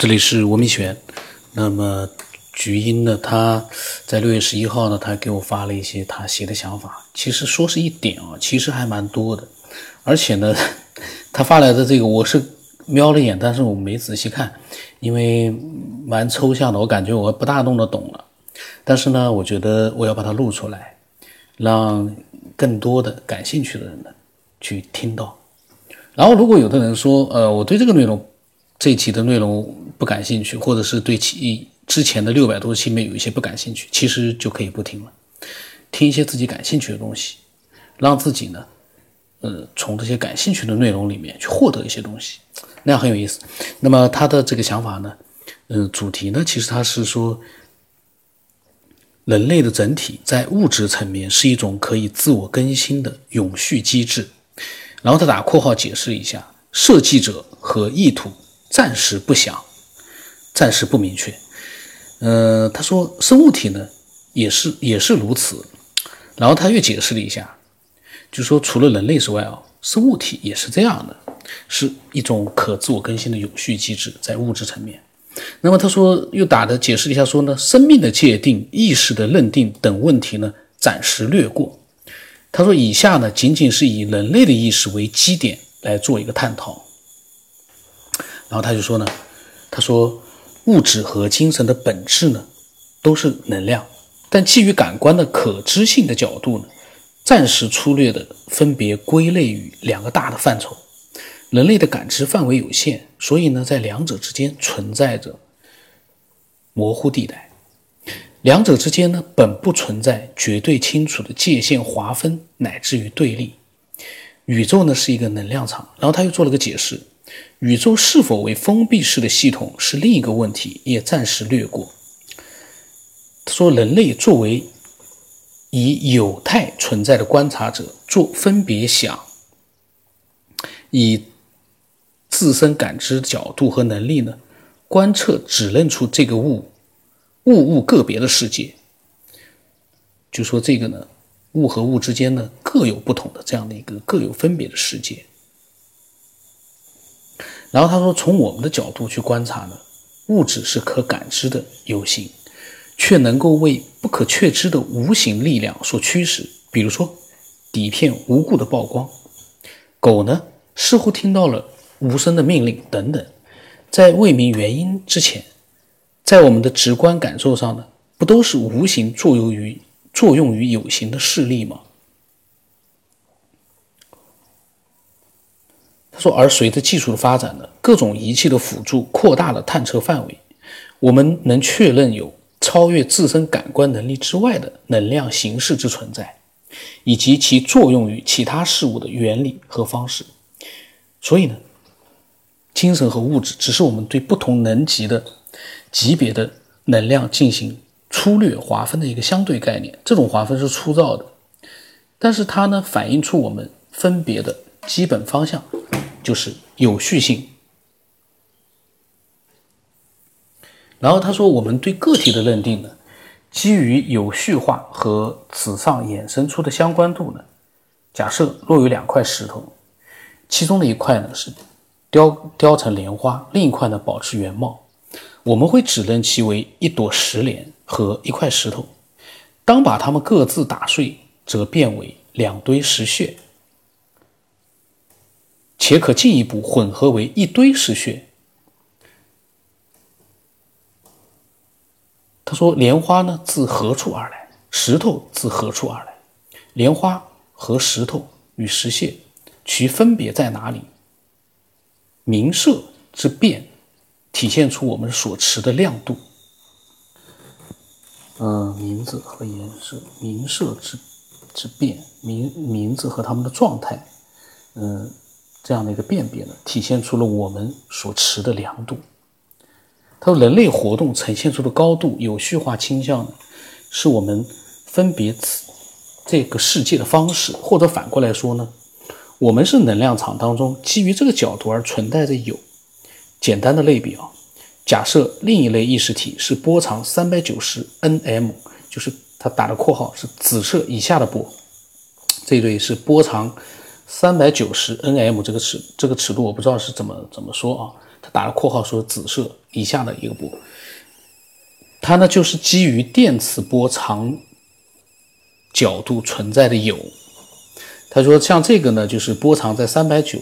这里是文明轩。那么，菊英呢？他在六月十一号呢，他给我发了一些他写的想法。其实说是一点啊，其实还蛮多的。而且呢，他发来的这个我是瞄了眼，但是我没仔细看，因为蛮抽象的，我感觉我不大弄得懂了。但是呢，我觉得我要把它录出来，让更多的感兴趣的人呢去听到。然后，如果有的人说，呃，我对这个内容。这一期的内容不感兴趣，或者是对其之前的六百多期里面有一些不感兴趣，其实就可以不听了，听一些自己感兴趣的东西，让自己呢，呃，从这些感兴趣的内容里面去获得一些东西，那样很有意思。那么他的这个想法呢，嗯，主题呢，其实他是说，人类的整体在物质层面是一种可以自我更新的永续机制，然后他打括号解释一下设计者和意图。暂时不详，暂时不明确。呃，他说生物体呢也是也是如此。然后他又解释了一下，就说除了人类之外啊，生物体也是这样的，是一种可自我更新的有序机制，在物质层面。那么他说又打的解释了一下，说呢，生命的界定、意识的认定等问题呢，暂时略过。他说以下呢，仅仅是以人类的意识为基点来做一个探讨。然后他就说呢，他说物质和精神的本质呢都是能量，但基于感官的可知性的角度呢，暂时粗略的分别归类于两个大的范畴。人类的感知范围有限，所以呢，在两者之间存在着模糊地带，两者之间呢本不存在绝对清楚的界限划分，乃至于对立。宇宙呢是一个能量场，然后他又做了个解释。宇宙是否为封闭式的系统是另一个问题，也暂时略过。他说，人类作为以有态存在的观察者，做分别想，以自身感知角度和能力呢，观测指认出这个物物物个别的世界。就说这个呢，物和物之间呢，各有不同的这样的一个各有分别的世界。然后他说：“从我们的角度去观察呢，物质是可感知的有形，却能够为不可确知的无形力量所驱使。比如说，底片无故的曝光，狗呢似乎听到了无声的命令等等，在未明原因之前，在我们的直观感受上呢，不都是无形作用于作用于有形的势力吗？”说，而随着技术的发展呢，各种仪器的辅助扩大了探测范围，我们能确认有超越自身感官能力之外的能量形式之存在，以及其作用于其他事物的原理和方式。所以呢，精神和物质只是我们对不同能级的级别的能量进行粗略划分的一个相对概念。这种划分是粗糙的，但是它呢，反映出我们分别的基本方向。就是有序性。然后他说，我们对个体的认定呢，基于有序化和此上衍生出的相关度呢。假设若有两块石头，其中的一块呢是雕雕成莲花，另一块呢保持原貌，我们会指认其为一朵石莲和一块石头。当把它们各自打碎，则变为两堆石屑。且可进一步混合为一堆石穴。他说：“莲花呢，自何处而来？石头自何处而来？莲花和石头与石屑，其分别在哪里？明色之变，体现出我们所持的亮度。嗯，名字和颜色，明色之之变，名名字和他们的状态，嗯。”这样的一个辨别呢，体现出了我们所持的量度。他说，人类活动呈现出的高度有序化倾向呢，是我们分别此这个世界的方式，或者反过来说呢，我们是能量场当中基于这个角度而存在着有。简单的类比啊，假设另一类意识体是波长三百九十 nm，就是它打的括号是紫色以下的波，这一类是波长。三百九十 nm 这个尺这个尺度我不知道是怎么怎么说啊，他打了括号说紫色以下的一个波，它呢就是基于电磁波长角度存在的有。他说像这个呢，就是波长在三百九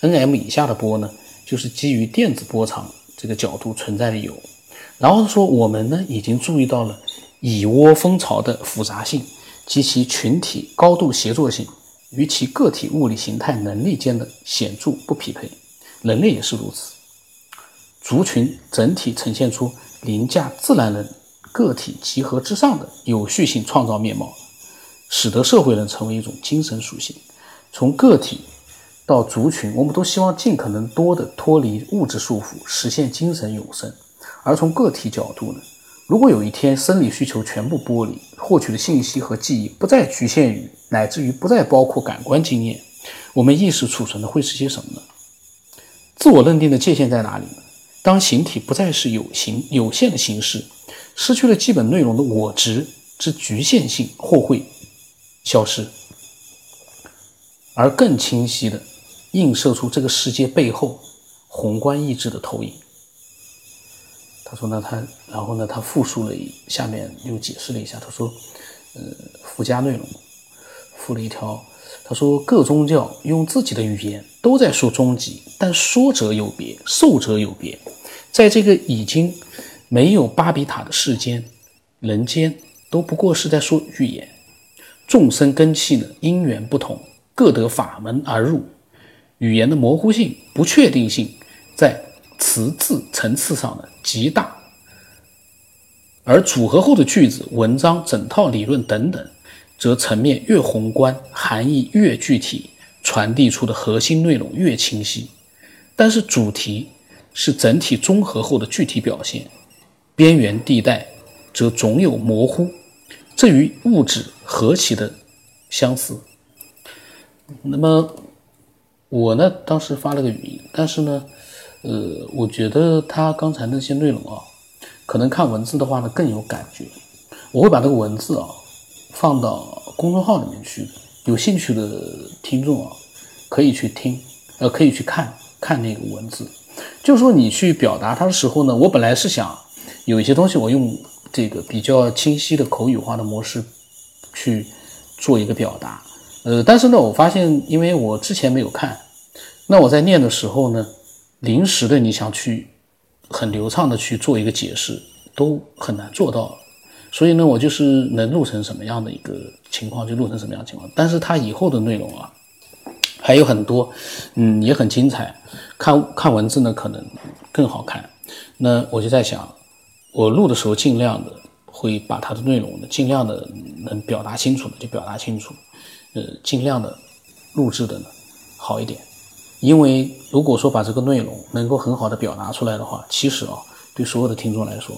nm 以下的波呢，就是基于电子波长这个角度存在的有。然后说我们呢已经注意到了蚁窝蜂巢的复杂性及其群体高度协作性与其个体物理形态能力间的显著不匹配，人类也是如此。族群整体呈现出凌驾自然人个体集合之上的有序性创造面貌。使得社会人成为一种精神属性，从个体到族群，我们都希望尽可能多的脱离物质束缚，实现精神永生。而从个体角度呢，如果有一天生理需求全部剥离，获取的信息和记忆不再局限于，乃至于不再包括感官经验，我们意识储存的会是些什么呢？自我认定的界限在哪里呢？当形体不再是有形有限的形式，失去了基本内容的我值之局限性，或会。消失，而更清晰的映射出这个世界背后宏观意志的投影。他说呢，他然后呢，他复述了一下面又解释了一下。他说，呃，附加内容附了一条。他说，各宗教用自己的语言都在说终极，但说者有别，受者有别。在这个已经没有巴比塔的世间，人间都不过是在说预言。众生根器呢，因缘不同，各得法门而入。语言的模糊性、不确定性，在词字层次上的极大。而组合后的句子、文章、整套理论等等，则层面越宏观，含义越具体，传递出的核心内容越清晰。但是主题是整体综合后的具体表现，边缘地带则总有模糊。这与物质何其的相似。那么我呢，当时发了个语音，但是呢，呃，我觉得他刚才那些内容啊，可能看文字的话呢更有感觉。我会把这个文字啊放到公众号里面去，有兴趣的听众啊可以去听，呃，可以去看看那个文字。就是说你去表达它的时候呢，我本来是想有一些东西我用。这个比较清晰的口语化的模式去做一个表达，呃，但是呢，我发现，因为我之前没有看，那我在念的时候呢，临时的你想去很流畅的去做一个解释，都很难做到，所以呢，我就是能录成什么样的一个情况就录成什么样的情况，但是它以后的内容啊，还有很多，嗯，也很精彩，看看文字呢可能更好看，那我就在想。我录的时候尽量的会把它的内容呢，尽量的能表达清楚的就表达清楚，呃，尽量的录制的呢好一点。因为如果说把这个内容能够很好的表达出来的话，其实啊，对所有的听众来说，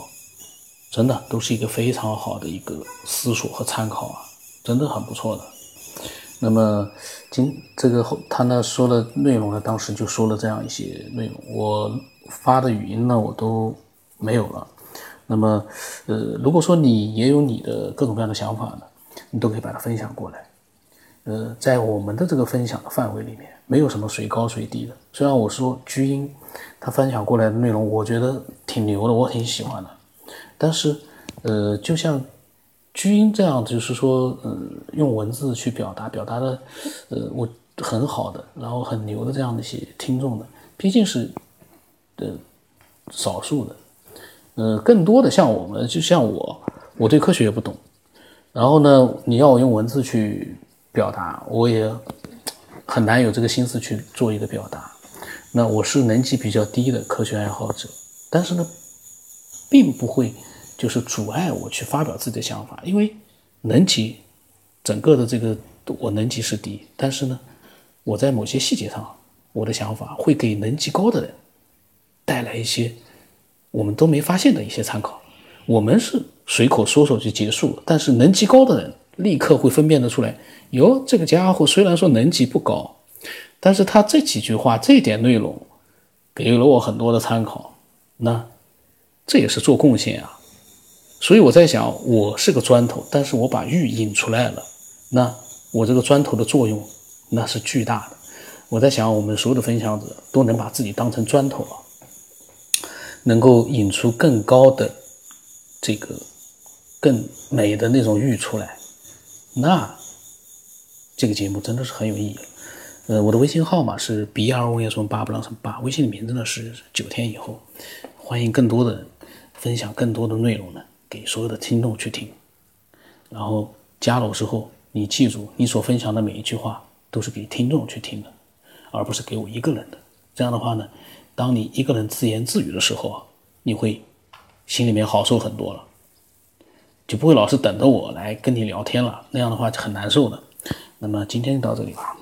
真的都是一个非常好的一个思索和参考啊，真的很不错的。那么今这个后他呢说的内容呢，当时就说了这样一些内容，我发的语音呢我都没有了。那么，呃，如果说你也有你的各种各样的想法呢，你都可以把它分享过来。呃，在我们的这个分享的范围里面，没有什么谁高谁低的。虽然我说居英他分享过来的内容，我觉得挺牛的，我挺喜欢的。但是，呃，就像居英这样，就是说，呃，用文字去表达，表达的，呃，我很好的，然后很牛的这样的一些听众的，毕竟是，呃，少数的。呃，更多的像我们，就像我，我对科学也不懂。然后呢，你要我用文字去表达，我也很难有这个心思去做一个表达。那我是能级比较低的科学爱好者，但是呢，并不会就是阻碍我去发表自己的想法，因为能级整个的这个我能级是低，但是呢，我在某些细节上，我的想法会给能级高的人带来一些。我们都没发现的一些参考，我们是随口说说就结束了。但是能级高的人立刻会分辨得出来，哟，这个家伙虽然说能级不高，但是他这几句话这点内容给予了我很多的参考，那这也是做贡献啊。所以我在想，我是个砖头，但是我把玉引出来了，那我这个砖头的作用那是巨大的。我在想，我们所有的分享者都能把自己当成砖头啊。能够引出更高的这个更美的那种玉出来，那这个节目真的是很有意义。呃，我的微信号码是 b r o s 八不让什八，微信的名字呢是九天以后，欢迎更多的人分享更多的内容呢给所有的听众去听。然后加了我之后，你记住，你所分享的每一句话都是给听众去听的，而不是给我一个人的。这样的话呢，当你一个人自言自语的时候啊，你会心里面好受很多了，就不会老是等着我来跟你聊天了，那样的话就很难受的。那么今天就到这里吧。